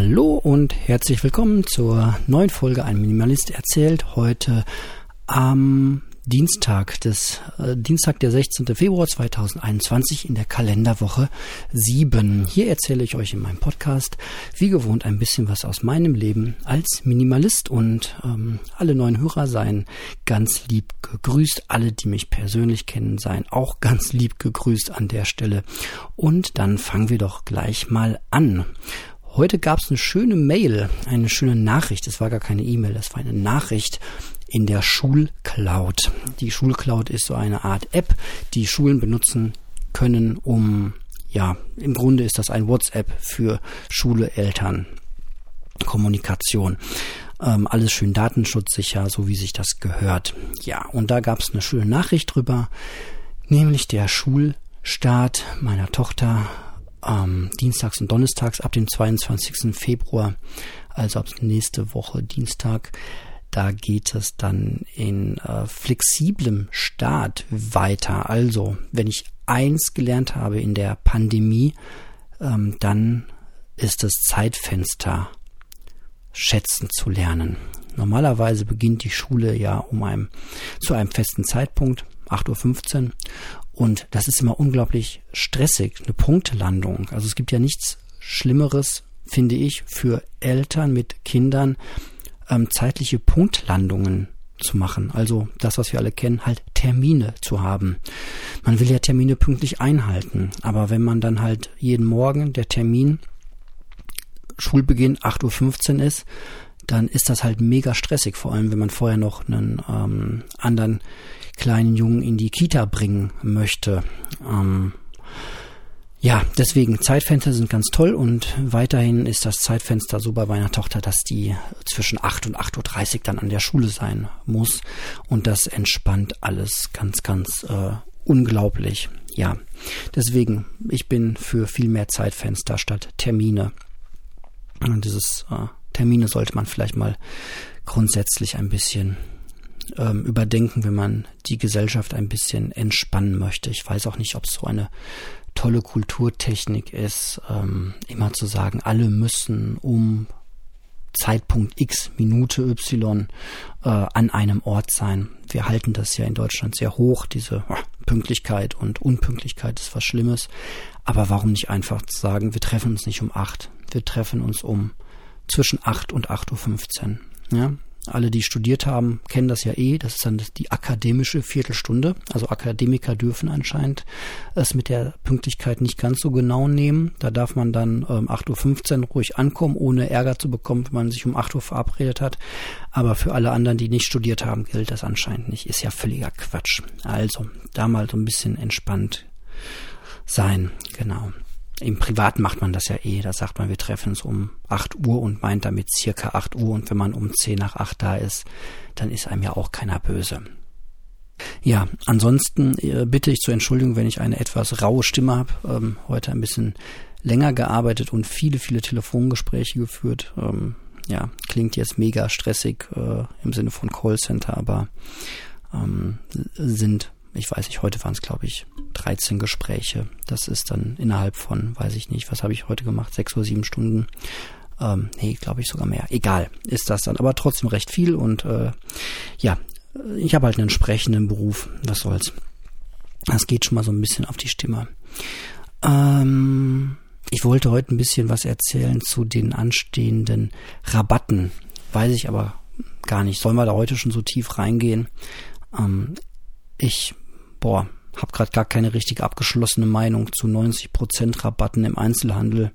Hallo und herzlich willkommen zur neuen Folge Ein Minimalist erzählt. Heute am Dienstag des äh, Dienstag der 16. Februar 2021 in der Kalenderwoche 7. Hier erzähle ich euch in meinem Podcast wie gewohnt ein bisschen was aus meinem Leben als Minimalist und ähm, alle neuen Hörer seien ganz lieb gegrüßt. Alle, die mich persönlich kennen, seien auch ganz lieb gegrüßt an der Stelle. Und dann fangen wir doch gleich mal an. Heute gab es eine schöne Mail, eine schöne Nachricht. Es war gar keine E-Mail, das war eine Nachricht in der Schulcloud. Die Schulcloud ist so eine Art App, die Schulen benutzen können, um, ja, im Grunde ist das ein WhatsApp für Schule, Eltern, Kommunikation. Ähm, alles schön datenschutzsicher, so wie sich das gehört. Ja, und da gab es eine schöne Nachricht drüber, nämlich der Schulstart meiner Tochter ähm, dienstags und donnerstags ab dem 22. Februar, also ab nächste Woche Dienstag, da geht es dann in äh, flexiblem Start weiter. Also, wenn ich eins gelernt habe in der Pandemie, ähm, dann ist es Zeitfenster schätzen zu lernen. Normalerweise beginnt die Schule ja um einem, zu einem festen Zeitpunkt, 8.15 Uhr. Und das ist immer unglaublich stressig, eine Punktlandung. Also es gibt ja nichts Schlimmeres, finde ich, für Eltern mit Kindern, ähm, zeitliche Punktlandungen zu machen. Also das, was wir alle kennen, halt Termine zu haben. Man will ja Termine pünktlich einhalten, aber wenn man dann halt jeden Morgen der Termin Schulbeginn 8.15 Uhr ist, dann ist das halt mega stressig, vor allem wenn man vorher noch einen ähm, anderen kleinen Jungen in die Kita bringen möchte. Ähm, ja, deswegen Zeitfenster sind ganz toll und weiterhin ist das Zeitfenster so bei meiner Tochter, dass die zwischen 8 und 8.30 Uhr dann an der Schule sein muss und das entspannt alles ganz, ganz äh, unglaublich. Ja, deswegen, ich bin für viel mehr Zeitfenster statt Termine. Und dieses äh, Termine sollte man vielleicht mal grundsätzlich ein bisschen ähm, überdenken, wenn man die Gesellschaft ein bisschen entspannen möchte. Ich weiß auch nicht, ob es so eine tolle Kulturtechnik ist, ähm, immer zu sagen, alle müssen um Zeitpunkt X, Minute Y äh, an einem Ort sein. Wir halten das ja in Deutschland sehr hoch, diese äh, Pünktlichkeit und Unpünktlichkeit ist was Schlimmes. Aber warum nicht einfach sagen, wir treffen uns nicht um acht, wir treffen uns um zwischen acht und acht Uhr. fünfzehn. Ja, alle, die studiert haben, kennen das ja eh. Das ist dann die akademische Viertelstunde. Also Akademiker dürfen anscheinend es mit der Pünktlichkeit nicht ganz so genau nehmen. Da darf man dann ähm, 8.15 Uhr ruhig ankommen, ohne Ärger zu bekommen, wenn man sich um 8 Uhr verabredet hat. Aber für alle anderen, die nicht studiert haben, gilt das anscheinend nicht. Ist ja völliger Quatsch. Also da mal so ein bisschen entspannt sein. Genau. Im Privat macht man das ja eh. Da sagt man, wir treffen uns um 8 Uhr und meint damit circa 8 Uhr. Und wenn man um 10 nach 8 da ist, dann ist einem ja auch keiner böse. Ja, ansonsten äh, bitte ich zur Entschuldigung, wenn ich eine etwas raue Stimme habe. Ähm, heute ein bisschen länger gearbeitet und viele, viele Telefongespräche geführt. Ähm, ja, klingt jetzt mega stressig äh, im Sinne von Callcenter, aber ähm, sind ich weiß nicht, heute waren es, glaube ich, 13 Gespräche. Das ist dann innerhalb von, weiß ich nicht, was habe ich heute gemacht, sechs oder sieben Stunden. Ähm, nee, glaube ich sogar mehr. Egal, ist das dann. Aber trotzdem recht viel und äh, ja, ich habe halt einen entsprechenden Beruf. Was soll's. Das geht schon mal so ein bisschen auf die Stimme. Ähm, ich wollte heute ein bisschen was erzählen zu den anstehenden Rabatten. Weiß ich aber gar nicht. Sollen wir da heute schon so tief reingehen? Ähm, ich, boah, habe gerade gar keine richtig abgeschlossene Meinung zu 90% Rabatten im Einzelhandel.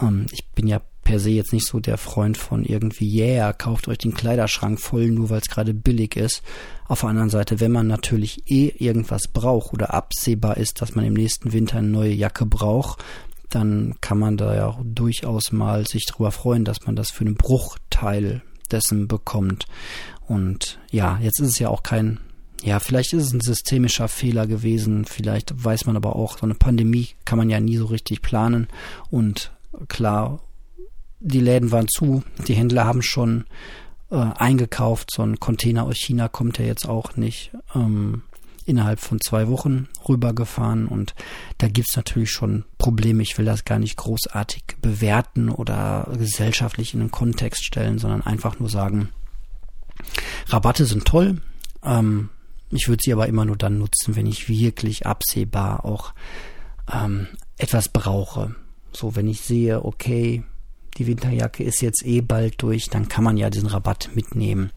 Ähm, ich bin ja per se jetzt nicht so der Freund von irgendwie, yeah, kauft euch den Kleiderschrank voll, nur weil es gerade billig ist. Auf der anderen Seite, wenn man natürlich eh irgendwas braucht oder absehbar ist, dass man im nächsten Winter eine neue Jacke braucht, dann kann man da ja auch durchaus mal sich darüber freuen, dass man das für einen Bruchteil dessen bekommt. Und ja, jetzt ist es ja auch kein ja, vielleicht ist es ein systemischer Fehler gewesen. Vielleicht weiß man aber auch, so eine Pandemie kann man ja nie so richtig planen. Und klar, die Läden waren zu, die Händler haben schon äh, eingekauft. So ein Container aus China kommt ja jetzt auch nicht. Ähm, innerhalb von zwei Wochen rübergefahren und da gibt's natürlich schon Probleme. Ich will das gar nicht großartig bewerten oder gesellschaftlich in den Kontext stellen, sondern einfach nur sagen, Rabatte sind toll. Ähm, ich würde sie aber immer nur dann nutzen, wenn ich wirklich absehbar auch ähm, etwas brauche. So, wenn ich sehe, okay, die Winterjacke ist jetzt eh bald durch, dann kann man ja diesen Rabatt mitnehmen.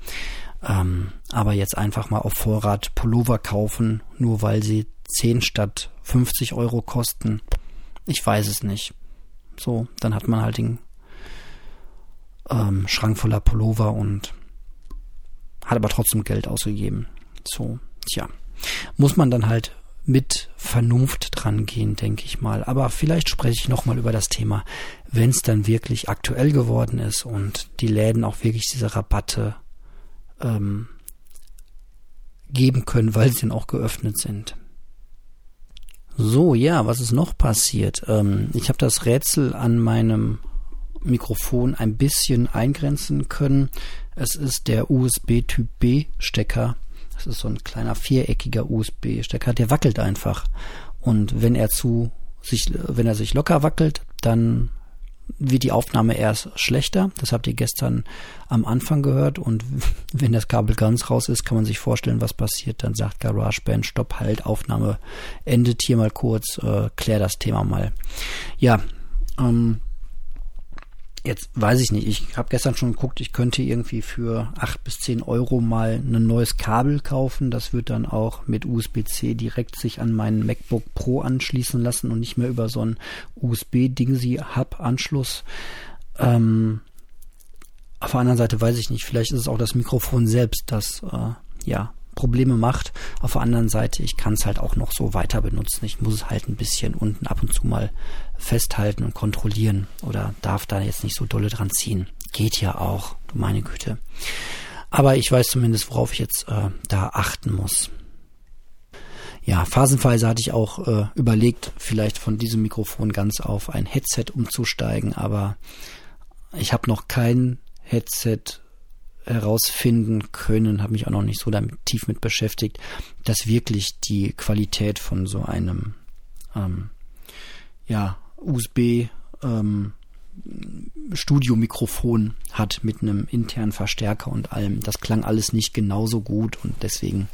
Ähm, aber jetzt einfach mal auf Vorrat Pullover kaufen, nur weil sie 10 statt 50 Euro kosten. Ich weiß es nicht. So, dann hat man halt den ähm, Schrank voller Pullover und hat aber trotzdem Geld ausgegeben. So, tja. Muss man dann halt mit Vernunft dran gehen, denke ich mal. Aber vielleicht spreche ich nochmal über das Thema, wenn es dann wirklich aktuell geworden ist und die Läden auch wirklich diese Rabatte ähm, geben können, weil sie dann auch geöffnet sind. So, ja, was ist noch passiert? Ähm, ich habe das Rätsel an meinem Mikrofon ein bisschen eingrenzen können. Es ist der USB-Typ B-Stecker. Das ist so ein kleiner viereckiger USB-Stecker, der wackelt einfach. Und wenn er zu sich, wenn er sich locker wackelt, dann wird die Aufnahme erst schlechter. Das habt ihr gestern am Anfang gehört. Und wenn das Kabel ganz raus ist, kann man sich vorstellen, was passiert. Dann sagt GarageBand, stopp, halt, Aufnahme endet hier mal kurz, äh, klär das Thema mal. Ja, ähm, Jetzt weiß ich nicht. Ich habe gestern schon geguckt, ich könnte irgendwie für acht bis zehn Euro mal ein neues Kabel kaufen. Das wird dann auch mit USB-C direkt sich an meinen MacBook Pro anschließen lassen und nicht mehr über so einen USB-Dingsy-Hub-Anschluss. Ähm, auf der anderen Seite weiß ich nicht. Vielleicht ist es auch das Mikrofon selbst, das äh, ja Probleme macht. Auf der anderen Seite, ich kann es halt auch noch so weiter benutzen. Ich muss es halt ein bisschen unten ab und zu mal festhalten und kontrollieren oder darf da jetzt nicht so dolle dran ziehen. Geht ja auch, meine Güte. Aber ich weiß zumindest, worauf ich jetzt äh, da achten muss. Ja, phasenweise hatte ich auch äh, überlegt, vielleicht von diesem Mikrofon ganz auf ein Headset umzusteigen, aber ich habe noch kein Headset herausfinden können, habe mich auch noch nicht so damit tief mit beschäftigt, dass wirklich die Qualität von so einem ähm, ja, USB ähm, Studiomikrofon hat mit einem internen Verstärker und allem. Das klang alles nicht genauso gut und deswegen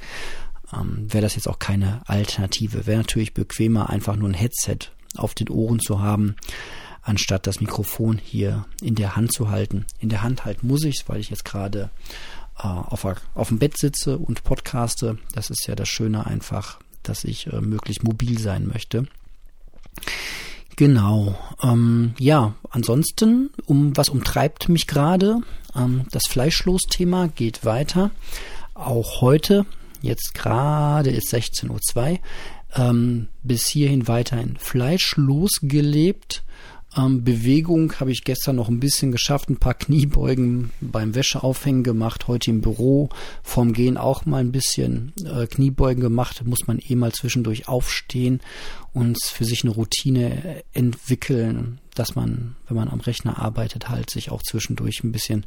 ähm, wäre das jetzt auch keine Alternative. Wäre natürlich bequemer, einfach nur ein Headset auf den Ohren zu haben anstatt das Mikrofon hier in der Hand zu halten. In der Hand halten muss ich weil ich jetzt gerade äh, auf, auf dem Bett sitze und podcaste. Das ist ja das Schöne einfach, dass ich äh, möglichst mobil sein möchte. Genau. Ähm, ja, ansonsten, um was umtreibt mich gerade? Ähm, das Fleischlos-Thema geht weiter. Auch heute, jetzt gerade ist 16.02 Uhr, ähm, bis hierhin weiterhin fleischlos gelebt. Ähm, Bewegung habe ich gestern noch ein bisschen geschafft, ein paar Kniebeugen beim Wäscheaufhängen gemacht, heute im Büro vorm Gehen auch mal ein bisschen äh, Kniebeugen gemacht, muss man eh mal zwischendurch aufstehen und für sich eine Routine entwickeln, dass man, wenn man am Rechner arbeitet, halt sich auch zwischendurch ein bisschen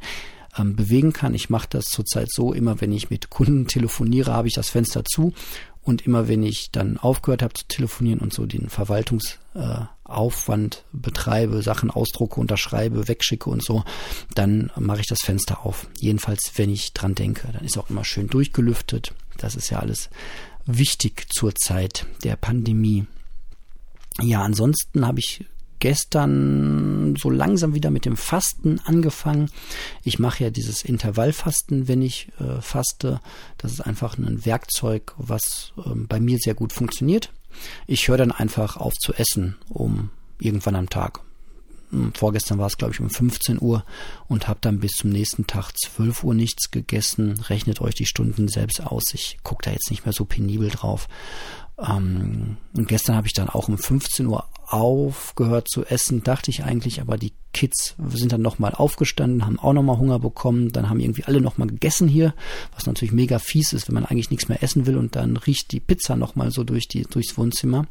ähm, bewegen kann. Ich mache das zurzeit so, immer wenn ich mit Kunden telefoniere, habe ich das Fenster zu und immer wenn ich dann aufgehört habe zu telefonieren und so den Verwaltungsaufwand äh, betreibe, Sachen ausdrucke, unterschreibe, wegschicke und so, dann mache ich das Fenster auf. Jedenfalls, wenn ich dran denke. Dann ist auch immer schön durchgelüftet. Das ist ja alles wichtig zur Zeit der Pandemie. Ja, ansonsten habe ich gestern so langsam wieder mit dem Fasten angefangen. Ich mache ja dieses Intervallfasten, wenn ich äh, faste. Das ist einfach ein Werkzeug, was äh, bei mir sehr gut funktioniert. Ich höre dann einfach auf zu essen um irgendwann am Tag. Hm, vorgestern war es, glaube ich, um 15 Uhr und habe dann bis zum nächsten Tag 12 Uhr nichts gegessen. Rechnet euch die Stunden selbst aus. Ich gucke da jetzt nicht mehr so penibel drauf. Ähm, und gestern habe ich dann auch um 15 Uhr aufgehört zu essen, dachte ich eigentlich, aber die Kids sind dann nochmal aufgestanden, haben auch nochmal Hunger bekommen, dann haben irgendwie alle nochmal gegessen hier, was natürlich mega fies ist, wenn man eigentlich nichts mehr essen will und dann riecht die Pizza nochmal so durch die, durchs Wohnzimmer.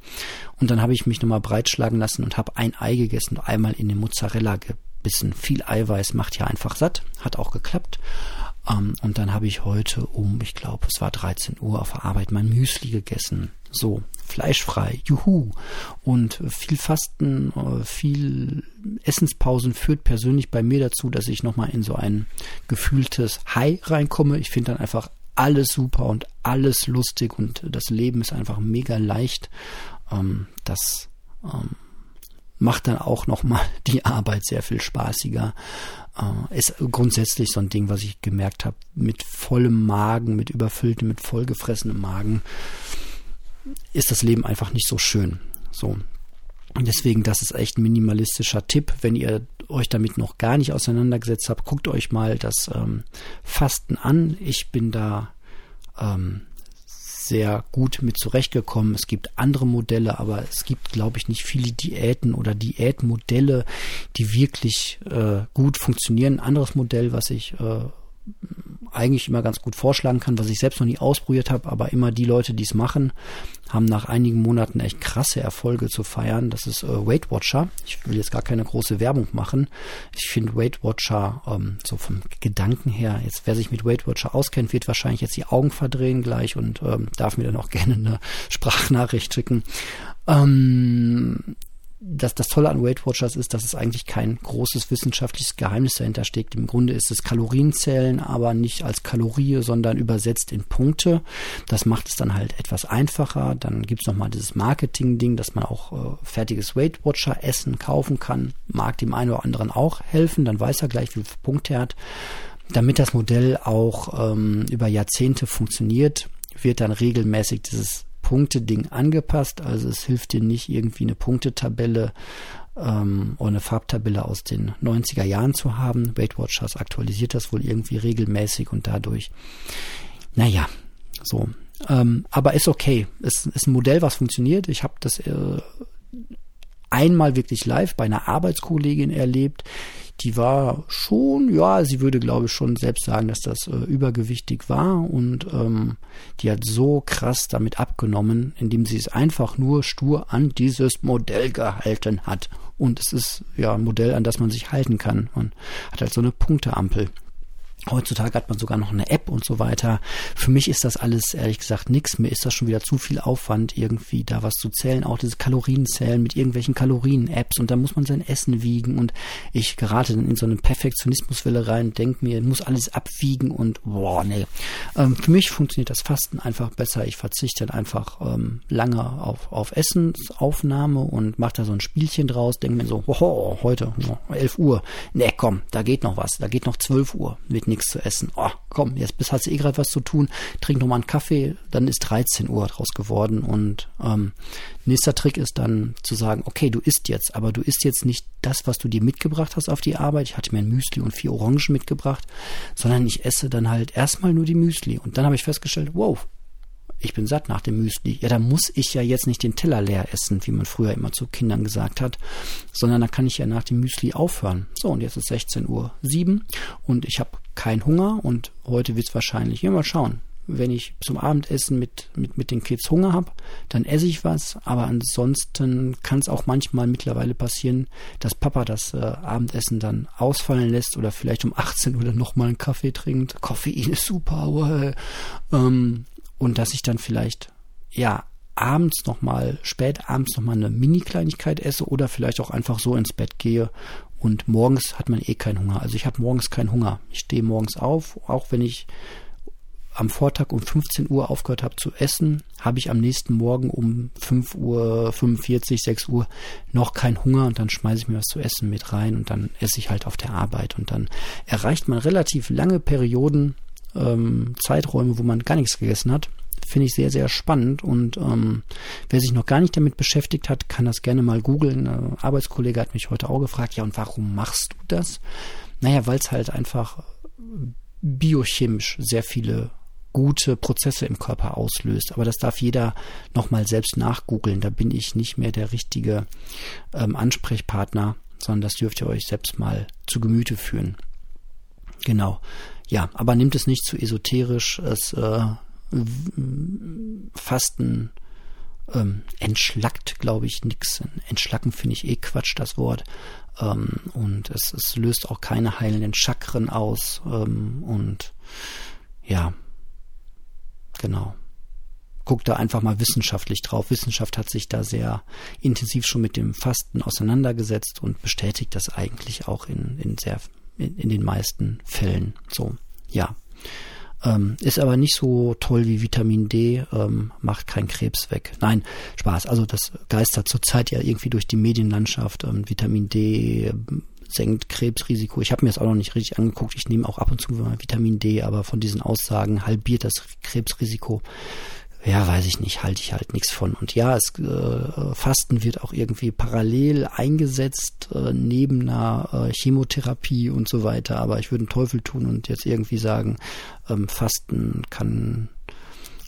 Und dann habe ich mich nochmal breitschlagen lassen und habe ein Ei gegessen einmal in den Mozzarella gebissen. Viel Eiweiß macht ja einfach satt, hat auch geklappt. Ähm, und dann habe ich heute um, ich glaube, es war 13 Uhr auf der Arbeit mein Müsli gegessen. So, fleischfrei, juhu. Und viel Fasten, äh, viel Essenspausen führt persönlich bei mir dazu, dass ich nochmal in so ein gefühltes High reinkomme. Ich finde dann einfach alles super und alles lustig und das Leben ist einfach mega leicht. Ähm, das ähm, macht dann auch nochmal die Arbeit sehr viel spaßiger. Äh, ist grundsätzlich so ein Ding, was ich gemerkt habe, mit vollem Magen, mit überfülltem, mit vollgefressenem Magen ist das Leben einfach nicht so schön. So. Und deswegen, das ist echt ein minimalistischer Tipp. Wenn ihr euch damit noch gar nicht auseinandergesetzt habt, guckt euch mal das ähm, Fasten an. Ich bin da ähm, sehr gut mit zurechtgekommen. Es gibt andere Modelle, aber es gibt, glaube ich, nicht viele Diäten oder Diätmodelle, die wirklich äh, gut funktionieren. Ein anderes Modell, was ich äh, eigentlich immer ganz gut vorschlagen kann, was ich selbst noch nie ausprobiert habe, aber immer die Leute, die es machen, haben nach einigen Monaten echt krasse Erfolge zu feiern. Das ist äh, Weight Watcher. Ich will jetzt gar keine große Werbung machen. Ich finde Weight Watcher ähm, so vom Gedanken her, jetzt wer sich mit Weight Watcher auskennt, wird wahrscheinlich jetzt die Augen verdrehen gleich und ähm, darf mir dann auch gerne eine Sprachnachricht schicken. Ähm, das, das Tolle an Weight Watchers ist, dass es eigentlich kein großes wissenschaftliches Geheimnis dahinter steckt. Im Grunde ist es Kalorienzählen, aber nicht als Kalorie, sondern übersetzt in Punkte. Das macht es dann halt etwas einfacher. Dann gibt's noch mal dieses Marketing-Ding, dass man auch äh, fertiges Weight Watcher Essen kaufen kann. Mag dem einen oder anderen auch helfen. Dann weiß er gleich, wie viele Punkte er hat. Damit das Modell auch ähm, über Jahrzehnte funktioniert, wird dann regelmäßig dieses Punkteding angepasst. Also es hilft dir nicht irgendwie eine Punktetabelle ähm, oder eine Farbtabelle aus den 90er Jahren zu haben. Weight Watchers aktualisiert das wohl irgendwie regelmäßig und dadurch, naja, so. Ähm, aber ist okay. Es ist ein Modell, was funktioniert. Ich habe das äh, einmal wirklich live bei einer Arbeitskollegin erlebt, die war schon, ja, sie würde glaube ich schon selbst sagen, dass das äh, übergewichtig war und ähm, die hat so krass damit abgenommen, indem sie es einfach nur stur an dieses Modell gehalten hat. Und es ist ja ein Modell, an das man sich halten kann. Man hat halt so eine Punkteampel. Heutzutage hat man sogar noch eine App und so weiter. Für mich ist das alles ehrlich gesagt nichts. Mir ist das schon wieder zu viel Aufwand, irgendwie da was zu zählen. Auch diese Kalorienzählen mit irgendwelchen Kalorien-Apps und da muss man sein Essen wiegen und ich gerate dann in so eine Perfektionismuswelle rein, denke mir, muss alles abwiegen und boah, nee. Ähm, für mich funktioniert das Fasten einfach besser. Ich verzichte dann einfach ähm, lange auf, auf Essensaufnahme und mache da so ein Spielchen draus, denke mir so, oh, heute oh, 11 Uhr. Nee, komm, da geht noch was. Da geht noch 12 Uhr mit nichts zu essen. Oh, komm, jetzt hast du eh gerade was zu tun, trink noch mal einen Kaffee, dann ist 13 Uhr draus geworden. Und ähm, nächster Trick ist dann zu sagen, okay, du isst jetzt, aber du isst jetzt nicht das, was du dir mitgebracht hast auf die Arbeit. Ich hatte mir ein Müsli und vier Orangen mitgebracht, sondern ich esse dann halt erstmal nur die Müsli. Und dann habe ich festgestellt, wow, ich bin satt nach dem Müsli. Ja, da muss ich ja jetzt nicht den Teller leer essen, wie man früher immer zu Kindern gesagt hat, sondern da kann ich ja nach dem Müsli aufhören. So, und jetzt ist 16.07 Uhr und ich habe keinen Hunger und heute wird es wahrscheinlich, ja mal schauen, wenn ich zum Abendessen mit, mit, mit den Kids Hunger habe, dann esse ich was. Aber ansonsten kann es auch manchmal mittlerweile passieren, dass Papa das äh, Abendessen dann ausfallen lässt oder vielleicht um 18 Uhr dann nochmal einen Kaffee trinkt. Koffein ist super, well. ähm, und dass ich dann vielleicht, ja, abends nochmal, spät abends nochmal eine Mini-Kleinigkeit esse oder vielleicht auch einfach so ins Bett gehe und morgens hat man eh keinen Hunger. Also ich habe morgens keinen Hunger. Ich stehe morgens auf, auch wenn ich am Vortag um 15 Uhr aufgehört habe zu essen, habe ich am nächsten Morgen um 5 Uhr 45, 6 Uhr noch keinen Hunger und dann schmeiße ich mir was zu essen mit rein und dann esse ich halt auf der Arbeit und dann erreicht man relativ lange Perioden ähm, Zeiträume, wo man gar nichts gegessen hat. Finde ich sehr, sehr spannend. Und ähm, wer sich noch gar nicht damit beschäftigt hat, kann das gerne mal googeln. Ein Arbeitskollege hat mich heute auch gefragt, ja, und warum machst du das? Naja, weil es halt einfach biochemisch sehr viele gute Prozesse im Körper auslöst. Aber das darf jeder nochmal selbst nachgoogeln. Da bin ich nicht mehr der richtige ähm, Ansprechpartner, sondern das dürft ihr euch selbst mal zu Gemüte führen. Genau. Ja, aber nimmt es nicht zu esoterisch. Es äh, Fasten ähm, entschlackt, glaube ich, nix. Entschlacken finde ich eh Quatsch, das Wort. Ähm, und es, es löst auch keine heilenden Chakren aus. Ähm, und ja, genau. Guckt da einfach mal wissenschaftlich drauf. Wissenschaft hat sich da sehr intensiv schon mit dem Fasten auseinandergesetzt und bestätigt das eigentlich auch in, in sehr, in, in den meisten Fällen. So, ja. Ähm, ist aber nicht so toll wie Vitamin D, ähm, macht keinen Krebs weg. Nein, Spaß. Also das geistert zurzeit ja irgendwie durch die Medienlandschaft. Ähm, Vitamin D ähm, senkt Krebsrisiko. Ich habe mir das auch noch nicht richtig angeguckt. Ich nehme auch ab und zu mal Vitamin D, aber von diesen Aussagen halbiert das Krebsrisiko ja, weiß ich nicht, halte ich halt nichts von. Und ja, es, äh, Fasten wird auch irgendwie parallel eingesetzt, äh, neben einer äh, Chemotherapie und so weiter. Aber ich würde einen Teufel tun und jetzt irgendwie sagen, ähm, Fasten kann,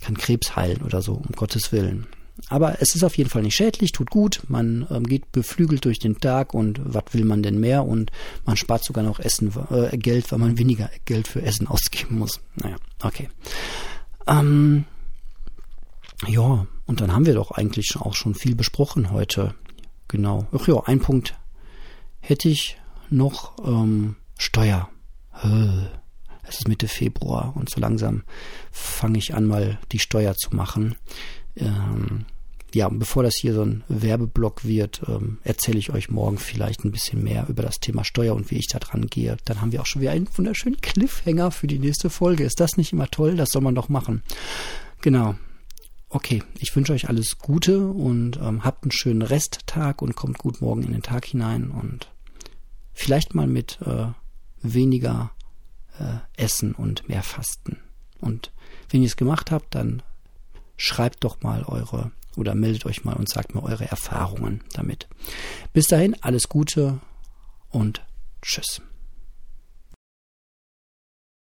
kann Krebs heilen oder so, um Gottes Willen. Aber es ist auf jeden Fall nicht schädlich, tut gut, man ähm, geht beflügelt durch den Tag und was will man denn mehr und man spart sogar noch Essen, äh, Geld, weil man weniger Geld für Essen ausgeben muss. Naja, okay. Ähm, ja, und dann haben wir doch eigentlich auch schon viel besprochen heute. Genau. Ach ja, ein Punkt hätte ich noch ähm, Steuer. Es ist Mitte Februar und so langsam fange ich an, mal die Steuer zu machen. Ähm, ja, bevor das hier so ein Werbeblock wird, ähm, erzähle ich euch morgen vielleicht ein bisschen mehr über das Thema Steuer und wie ich da dran gehe. Dann haben wir auch schon wieder einen wunderschönen Cliffhanger für die nächste Folge. Ist das nicht immer toll? Das soll man doch machen. Genau. Okay, ich wünsche euch alles Gute und ähm, habt einen schönen Resttag und kommt gut morgen in den Tag hinein und vielleicht mal mit äh, weniger äh, Essen und mehr Fasten. Und wenn ihr es gemacht habt, dann schreibt doch mal eure oder meldet euch mal und sagt mir eure Erfahrungen damit. Bis dahin, alles Gute und tschüss.